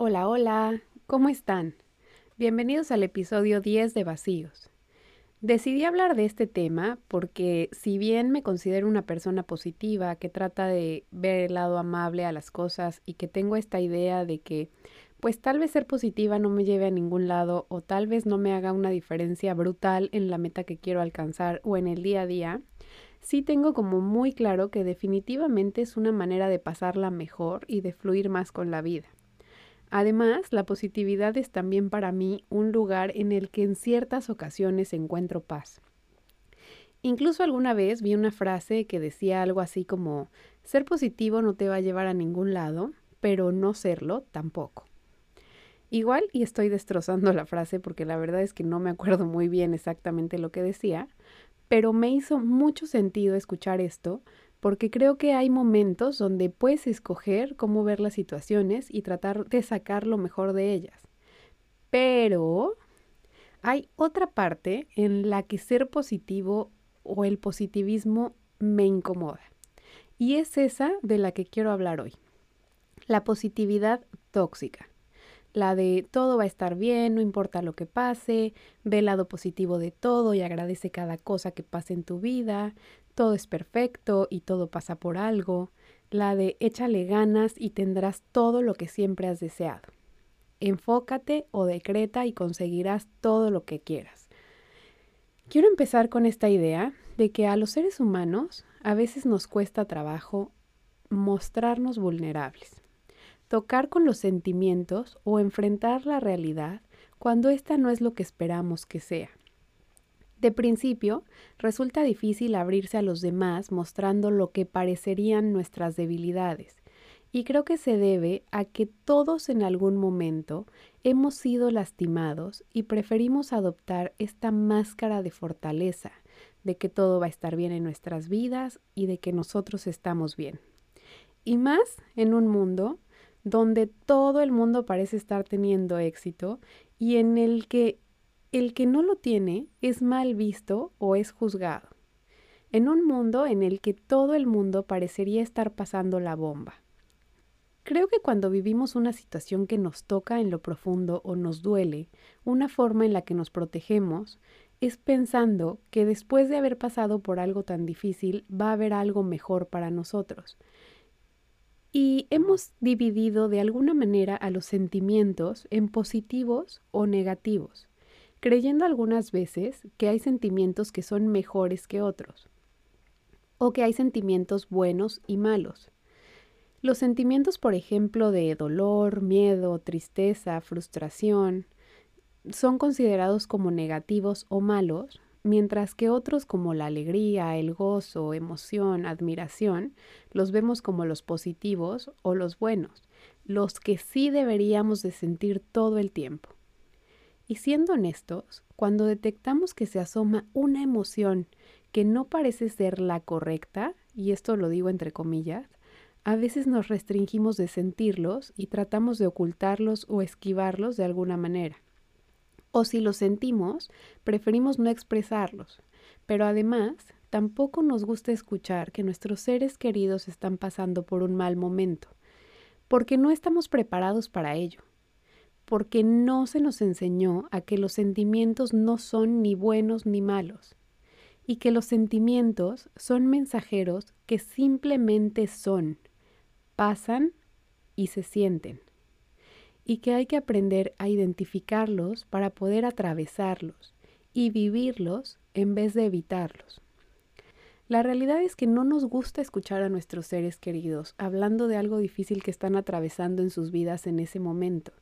Hola, hola, ¿cómo están? Bienvenidos al episodio 10 de Vacíos. Decidí hablar de este tema porque si bien me considero una persona positiva que trata de ver el lado amable a las cosas y que tengo esta idea de que pues tal vez ser positiva no me lleve a ningún lado o tal vez no me haga una diferencia brutal en la meta que quiero alcanzar o en el día a día, sí tengo como muy claro que definitivamente es una manera de pasarla mejor y de fluir más con la vida. Además, la positividad es también para mí un lugar en el que en ciertas ocasiones encuentro paz. Incluso alguna vez vi una frase que decía algo así como, ser positivo no te va a llevar a ningún lado, pero no serlo tampoco. Igual, y estoy destrozando la frase porque la verdad es que no me acuerdo muy bien exactamente lo que decía, pero me hizo mucho sentido escuchar esto porque creo que hay momentos donde puedes escoger cómo ver las situaciones y tratar de sacar lo mejor de ellas. Pero hay otra parte en la que ser positivo o el positivismo me incomoda. Y es esa de la que quiero hablar hoy. La positividad tóxica. La de todo va a estar bien, no importa lo que pase, ve el lado positivo de todo y agradece cada cosa que pase en tu vida, todo es perfecto y todo pasa por algo, la de échale ganas y tendrás todo lo que siempre has deseado. Enfócate o decreta y conseguirás todo lo que quieras. Quiero empezar con esta idea de que a los seres humanos a veces nos cuesta trabajo mostrarnos vulnerables, tocar con los sentimientos o enfrentar la realidad cuando esta no es lo que esperamos que sea. De principio, resulta difícil abrirse a los demás mostrando lo que parecerían nuestras debilidades, y creo que se debe a que todos en algún momento hemos sido lastimados y preferimos adoptar esta máscara de fortaleza, de que todo va a estar bien en nuestras vidas y de que nosotros estamos bien. Y más en un mundo donde todo el mundo parece estar teniendo éxito y en el que el que no lo tiene es mal visto o es juzgado, en un mundo en el que todo el mundo parecería estar pasando la bomba. Creo que cuando vivimos una situación que nos toca en lo profundo o nos duele, una forma en la que nos protegemos es pensando que después de haber pasado por algo tan difícil va a haber algo mejor para nosotros. Y hemos dividido de alguna manera a los sentimientos en positivos o negativos creyendo algunas veces que hay sentimientos que son mejores que otros, o que hay sentimientos buenos y malos. Los sentimientos, por ejemplo, de dolor, miedo, tristeza, frustración, son considerados como negativos o malos, mientras que otros como la alegría, el gozo, emoción, admiración, los vemos como los positivos o los buenos, los que sí deberíamos de sentir todo el tiempo. Y siendo honestos, cuando detectamos que se asoma una emoción que no parece ser la correcta, y esto lo digo entre comillas, a veces nos restringimos de sentirlos y tratamos de ocultarlos o esquivarlos de alguna manera. O si los sentimos, preferimos no expresarlos. Pero además, tampoco nos gusta escuchar que nuestros seres queridos están pasando por un mal momento, porque no estamos preparados para ello porque no se nos enseñó a que los sentimientos no son ni buenos ni malos, y que los sentimientos son mensajeros que simplemente son, pasan y se sienten, y que hay que aprender a identificarlos para poder atravesarlos y vivirlos en vez de evitarlos. La realidad es que no nos gusta escuchar a nuestros seres queridos hablando de algo difícil que están atravesando en sus vidas en ese momento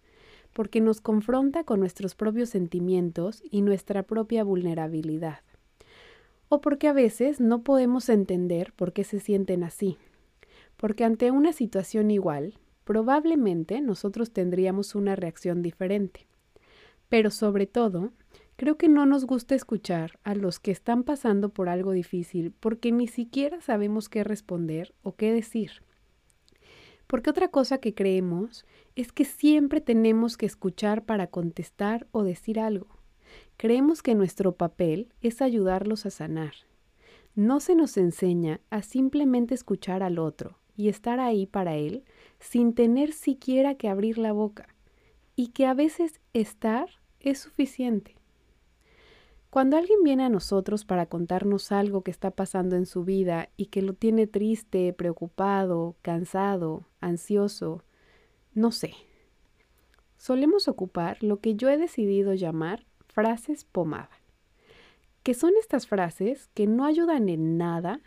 porque nos confronta con nuestros propios sentimientos y nuestra propia vulnerabilidad. o porque a veces no podemos entender por qué se sienten así. Porque ante una situación igual, probablemente nosotros tendríamos una reacción diferente. Pero sobre todo, creo que no nos gusta escuchar a los que están pasando por algo difícil porque ni siquiera sabemos qué responder o qué decir. Porque otra cosa que creemos es que siempre tenemos que escuchar para contestar o decir algo. Creemos que nuestro papel es ayudarlos a sanar. No se nos enseña a simplemente escuchar al otro y estar ahí para él sin tener siquiera que abrir la boca. Y que a veces estar es suficiente. Cuando alguien viene a nosotros para contarnos algo que está pasando en su vida y que lo tiene triste, preocupado, cansado, ansioso, no sé, solemos ocupar lo que yo he decidido llamar frases pomada, que son estas frases que no ayudan en nada,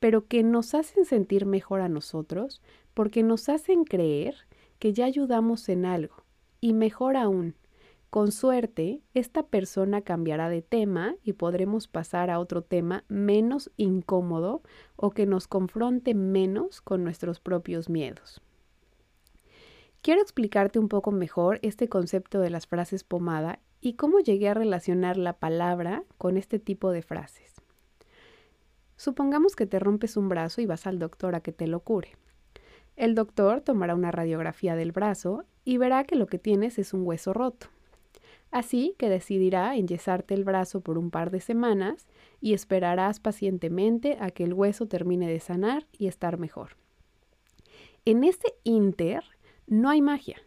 pero que nos hacen sentir mejor a nosotros porque nos hacen creer que ya ayudamos en algo. Y mejor aún, con suerte, esta persona cambiará de tema y podremos pasar a otro tema menos incómodo o que nos confronte menos con nuestros propios miedos. Quiero explicarte un poco mejor este concepto de las frases pomada y cómo llegué a relacionar la palabra con este tipo de frases. Supongamos que te rompes un brazo y vas al doctor a que te lo cure. El doctor tomará una radiografía del brazo y verá que lo que tienes es un hueso roto. Así que decidirá enyesarte el brazo por un par de semanas y esperarás pacientemente a que el hueso termine de sanar y estar mejor. En ese inter no hay magia.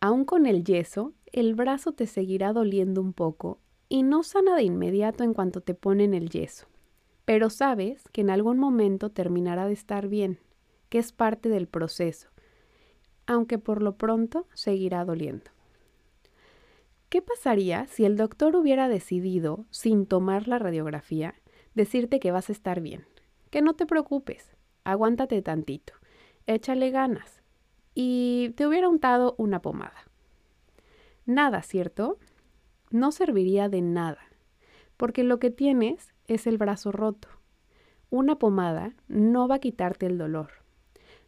Aún con el yeso, el brazo te seguirá doliendo un poco y no sana de inmediato en cuanto te ponen el yeso. Pero sabes que en algún momento terminará de estar bien, que es parte del proceso, aunque por lo pronto seguirá doliendo. ¿Qué pasaría si el doctor hubiera decidido, sin tomar la radiografía, decirte que vas a estar bien? Que no te preocupes, aguántate tantito, échale ganas y te hubiera untado una pomada. Nada, ¿cierto? No serviría de nada, porque lo que tienes es el brazo roto. Una pomada no va a quitarte el dolor,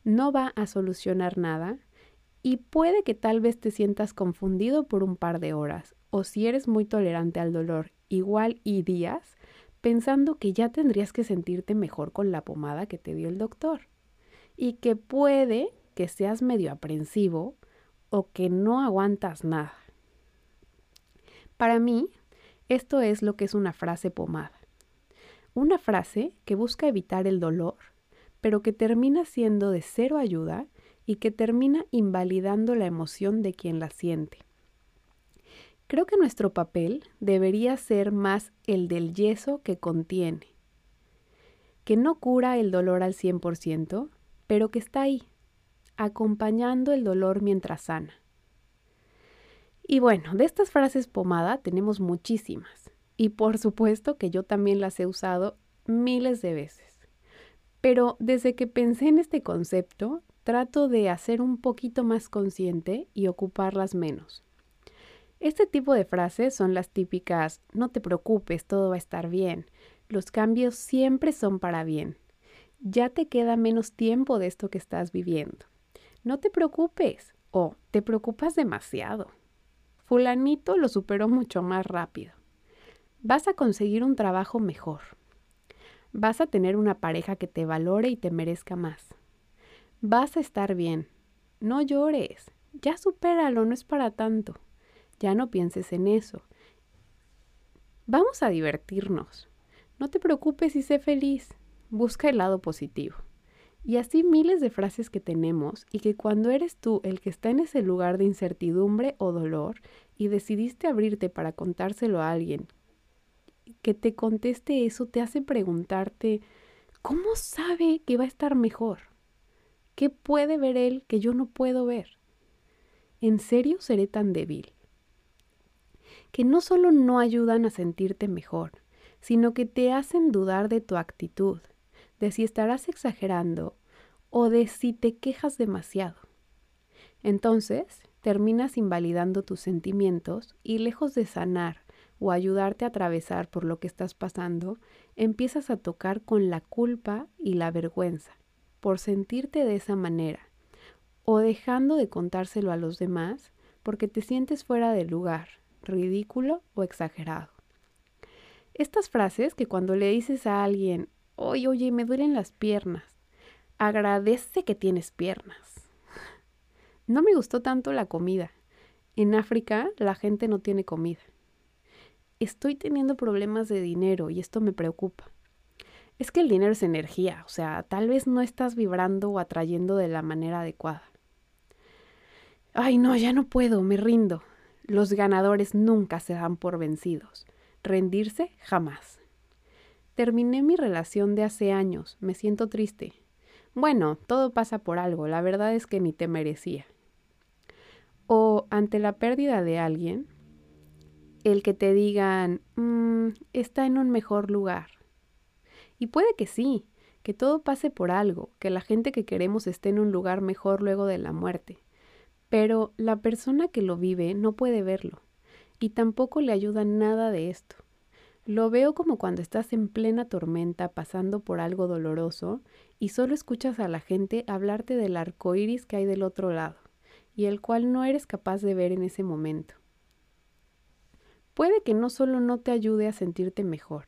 no va a solucionar nada y puede que tal vez te sientas confundido por un par de horas o si eres muy tolerante al dolor, igual y días, pensando que ya tendrías que sentirte mejor con la pomada que te dio el doctor y que puede que seas medio aprensivo o que no aguantas nada. Para mí, esto es lo que es una frase pomada. Una frase que busca evitar el dolor, pero que termina siendo de cero ayuda y que termina invalidando la emoción de quien la siente. Creo que nuestro papel debería ser más el del yeso que contiene, que no cura el dolor al 100%, pero que está ahí, acompañando el dolor mientras sana. Y bueno, de estas frases pomada tenemos muchísimas. Y por supuesto que yo también las he usado miles de veces. Pero desde que pensé en este concepto, trato de hacer un poquito más consciente y ocuparlas menos. Este tipo de frases son las típicas, no te preocupes, todo va a estar bien, los cambios siempre son para bien, ya te queda menos tiempo de esto que estás viviendo, no te preocupes o te preocupas demasiado. Fulanito lo superó mucho más rápido. Vas a conseguir un trabajo mejor. Vas a tener una pareja que te valore y te merezca más. Vas a estar bien. No llores. Ya supéralo, no es para tanto. Ya no pienses en eso. Vamos a divertirnos. No te preocupes y sé feliz. Busca el lado positivo. Y así miles de frases que tenemos y que cuando eres tú el que está en ese lugar de incertidumbre o dolor y decidiste abrirte para contárselo a alguien, que te conteste eso te hace preguntarte, ¿cómo sabe que va a estar mejor? ¿Qué puede ver él que yo no puedo ver? ¿En serio seré tan débil? Que no solo no ayudan a sentirte mejor, sino que te hacen dudar de tu actitud de si estarás exagerando o de si te quejas demasiado. Entonces, terminas invalidando tus sentimientos y lejos de sanar o ayudarte a atravesar por lo que estás pasando, empiezas a tocar con la culpa y la vergüenza por sentirte de esa manera, o dejando de contárselo a los demás porque te sientes fuera de lugar, ridículo o exagerado. Estas frases que cuando le dices a alguien, oye, oye, me duelen las piernas, agradece que tienes piernas. No me gustó tanto la comida. En África la gente no tiene comida. Estoy teniendo problemas de dinero y esto me preocupa. Es que el dinero es energía, o sea, tal vez no estás vibrando o atrayendo de la manera adecuada. Ay, no, ya no puedo, me rindo. Los ganadores nunca se dan por vencidos. Rendirse jamás. Terminé mi relación de hace años, me siento triste. Bueno, todo pasa por algo, la verdad es que ni te merecía. O ante la pérdida de alguien, el que te digan, mm, está en un mejor lugar. Y puede que sí, que todo pase por algo, que la gente que queremos esté en un lugar mejor luego de la muerte. Pero la persona que lo vive no puede verlo, y tampoco le ayuda nada de esto. Lo veo como cuando estás en plena tormenta pasando por algo doloroso y solo escuchas a la gente hablarte del arco iris que hay del otro lado y el cual no eres capaz de ver en ese momento. Puede que no solo no te ayude a sentirte mejor,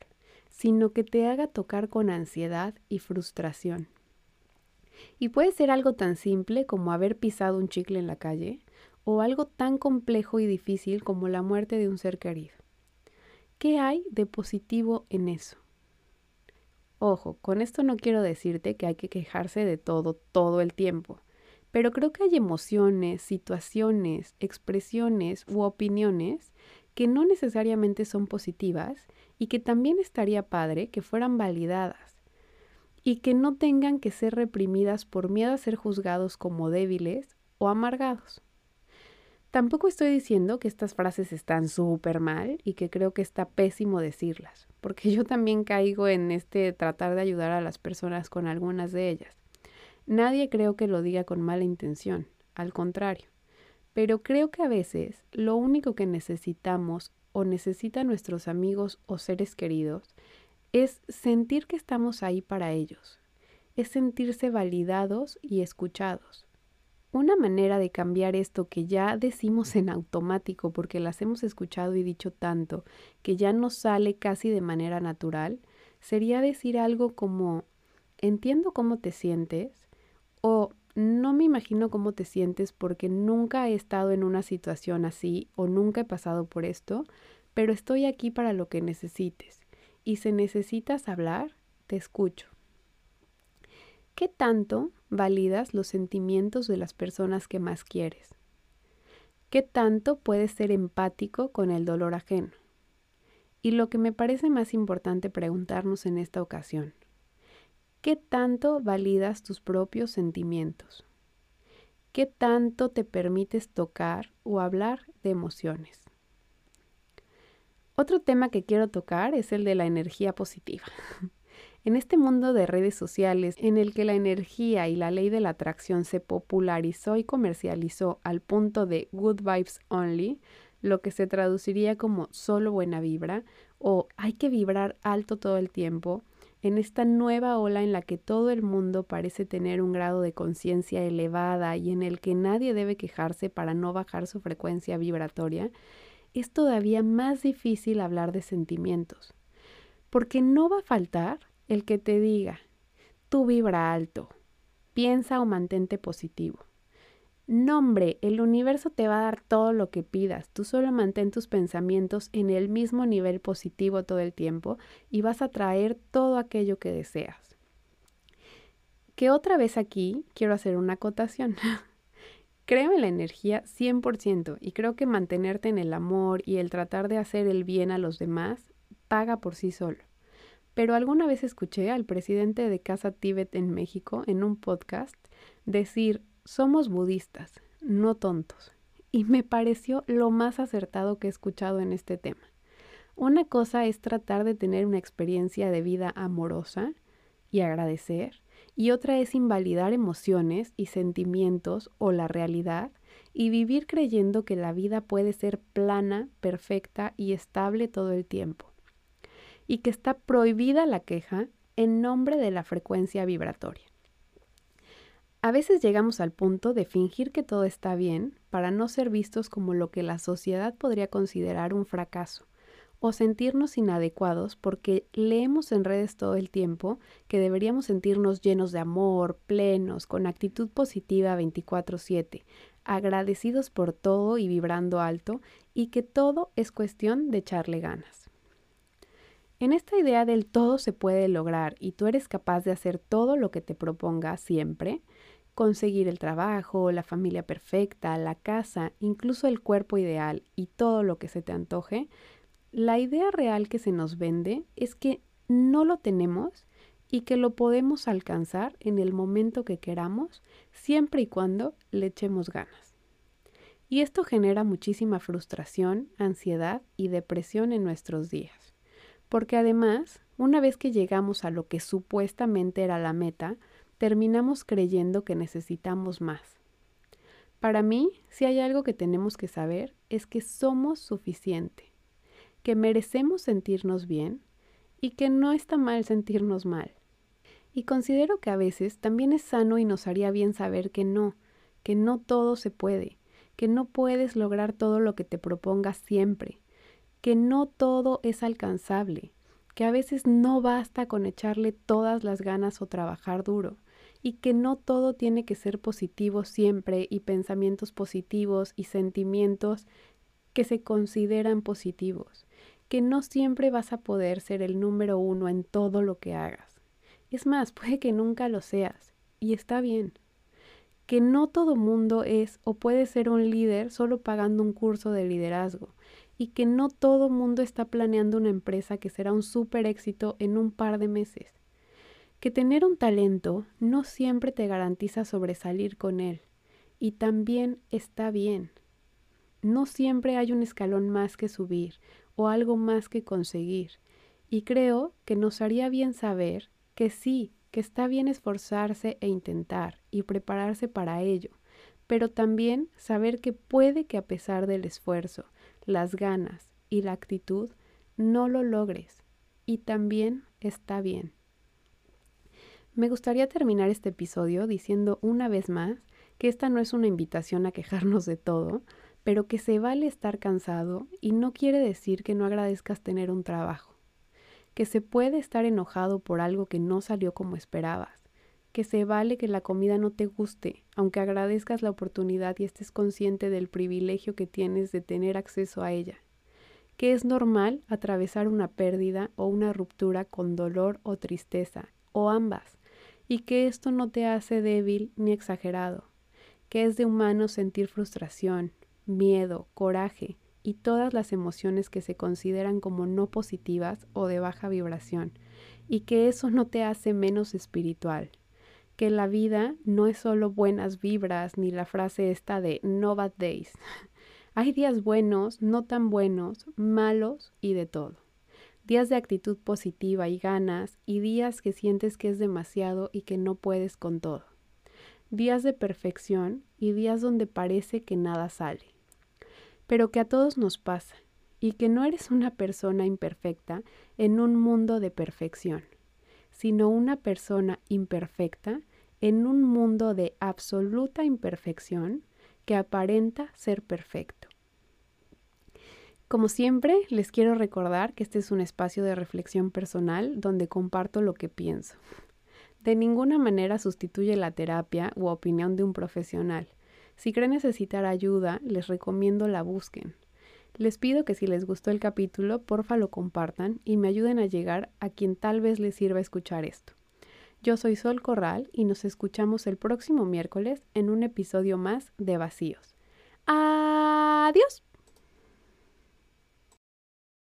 sino que te haga tocar con ansiedad y frustración. Y puede ser algo tan simple como haber pisado un chicle en la calle, o algo tan complejo y difícil como la muerte de un ser querido. ¿Qué hay de positivo en eso? Ojo, con esto no quiero decirte que hay que quejarse de todo todo el tiempo, pero creo que hay emociones, situaciones, expresiones u opiniones que no necesariamente son positivas y que también estaría padre que fueran validadas y que no tengan que ser reprimidas por miedo a ser juzgados como débiles o amargados. Tampoco estoy diciendo que estas frases están súper mal y que creo que está pésimo decirlas, porque yo también caigo en este tratar de ayudar a las personas con algunas de ellas. Nadie creo que lo diga con mala intención, al contrario. Pero creo que a veces lo único que necesitamos o necesitan nuestros amigos o seres queridos es sentir que estamos ahí para ellos, es sentirse validados y escuchados. Una manera de cambiar esto que ya decimos en automático porque las hemos escuchado y dicho tanto que ya nos sale casi de manera natural sería decir algo como entiendo cómo te sientes o no me imagino cómo te sientes porque nunca he estado en una situación así o nunca he pasado por esto, pero estoy aquí para lo que necesites. Y si necesitas hablar, te escucho. ¿Qué tanto validas los sentimientos de las personas que más quieres? ¿Qué tanto puedes ser empático con el dolor ajeno? Y lo que me parece más importante preguntarnos en esta ocasión, ¿qué tanto validas tus propios sentimientos? ¿Qué tanto te permites tocar o hablar de emociones? Otro tema que quiero tocar es el de la energía positiva. En este mundo de redes sociales en el que la energía y la ley de la atracción se popularizó y comercializó al punto de good vibes only, lo que se traduciría como solo buena vibra o hay que vibrar alto todo el tiempo, en esta nueva ola en la que todo el mundo parece tener un grado de conciencia elevada y en el que nadie debe quejarse para no bajar su frecuencia vibratoria, es todavía más difícil hablar de sentimientos, porque no va a faltar el que te diga, tú vibra alto, piensa o mantente positivo. No, hombre, el universo te va a dar todo lo que pidas. Tú solo mantén tus pensamientos en el mismo nivel positivo todo el tiempo y vas a traer todo aquello que deseas. Que otra vez aquí quiero hacer una acotación. creo en la energía 100% y creo que mantenerte en el amor y el tratar de hacer el bien a los demás paga por sí solo. Pero alguna vez escuché al presidente de Casa Tíbet en México en un podcast decir, somos budistas, no tontos. Y me pareció lo más acertado que he escuchado en este tema. Una cosa es tratar de tener una experiencia de vida amorosa y agradecer, y otra es invalidar emociones y sentimientos o la realidad y vivir creyendo que la vida puede ser plana, perfecta y estable todo el tiempo. Y que está prohibida la queja en nombre de la frecuencia vibratoria. A veces llegamos al punto de fingir que todo está bien para no ser vistos como lo que la sociedad podría considerar un fracaso o sentirnos inadecuados porque leemos en redes todo el tiempo que deberíamos sentirnos llenos de amor, plenos, con actitud positiva 24/7, agradecidos por todo y vibrando alto y que todo es cuestión de echarle ganas. En esta idea del todo se puede lograr y tú eres capaz de hacer todo lo que te proponga siempre, conseguir el trabajo, la familia perfecta, la casa, incluso el cuerpo ideal y todo lo que se te antoje, la idea real que se nos vende es que no lo tenemos y que lo podemos alcanzar en el momento que queramos, siempre y cuando le echemos ganas. Y esto genera muchísima frustración, ansiedad y depresión en nuestros días. Porque además, una vez que llegamos a lo que supuestamente era la meta, terminamos creyendo que necesitamos más. Para mí, si hay algo que tenemos que saber, es que somos suficiente que merecemos sentirnos bien y que no está mal sentirnos mal. Y considero que a veces también es sano y nos haría bien saber que no, que no todo se puede, que no puedes lograr todo lo que te propongas siempre, que no todo es alcanzable, que a veces no basta con echarle todas las ganas o trabajar duro, y que no todo tiene que ser positivo siempre y pensamientos positivos y sentimientos que se consideran positivos que no siempre vas a poder ser el número uno en todo lo que hagas. Es más, puede que nunca lo seas, y está bien. Que no todo mundo es o puede ser un líder solo pagando un curso de liderazgo, y que no todo mundo está planeando una empresa que será un súper éxito en un par de meses. Que tener un talento no siempre te garantiza sobresalir con él, y también está bien. No siempre hay un escalón más que subir o algo más que conseguir. Y creo que nos haría bien saber que sí, que está bien esforzarse e intentar y prepararse para ello, pero también saber que puede que a pesar del esfuerzo, las ganas y la actitud, no lo logres. Y también está bien. Me gustaría terminar este episodio diciendo una vez más que esta no es una invitación a quejarnos de todo, pero que se vale estar cansado y no quiere decir que no agradezcas tener un trabajo, que se puede estar enojado por algo que no salió como esperabas, que se vale que la comida no te guste, aunque agradezcas la oportunidad y estés consciente del privilegio que tienes de tener acceso a ella, que es normal atravesar una pérdida o una ruptura con dolor o tristeza, o ambas, y que esto no te hace débil ni exagerado, que es de humano sentir frustración, miedo, coraje y todas las emociones que se consideran como no positivas o de baja vibración, y que eso no te hace menos espiritual, que la vida no es solo buenas vibras ni la frase esta de no bad days. Hay días buenos, no tan buenos, malos y de todo. Días de actitud positiva y ganas y días que sientes que es demasiado y que no puedes con todo. Días de perfección y días donde parece que nada sale pero que a todos nos pasa y que no eres una persona imperfecta en un mundo de perfección, sino una persona imperfecta en un mundo de absoluta imperfección que aparenta ser perfecto. Como siempre, les quiero recordar que este es un espacio de reflexión personal donde comparto lo que pienso. De ninguna manera sustituye la terapia u opinión de un profesional si creen necesitar ayuda, les recomiendo la busquen. Les pido que si les gustó el capítulo, porfa lo compartan y me ayuden a llegar a quien tal vez les sirva escuchar esto. Yo soy Sol Corral y nos escuchamos el próximo miércoles en un episodio más de Vacíos. Adiós.